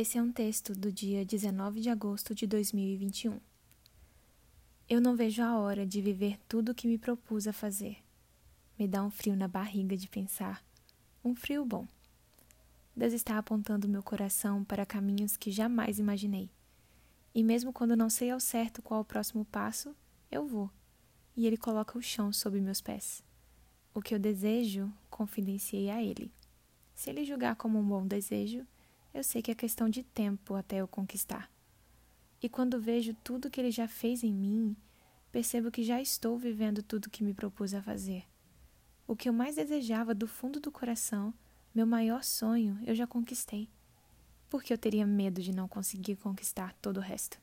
Esse é um texto do dia 19 de agosto de 2021. Eu não vejo a hora de viver tudo o que me propus a fazer. Me dá um frio na barriga de pensar. Um frio bom. Deus está apontando meu coração para caminhos que jamais imaginei. E mesmo quando não sei ao certo qual o próximo passo, eu vou. E Ele coloca o chão sob meus pés. O que eu desejo, confidenciei a Ele. Se Ele julgar como um bom desejo, eu sei que é questão de tempo até eu conquistar. E quando vejo tudo que ele já fez em mim, percebo que já estou vivendo tudo que me propus a fazer. O que eu mais desejava do fundo do coração, meu maior sonho, eu já conquistei. Por que eu teria medo de não conseguir conquistar todo o resto?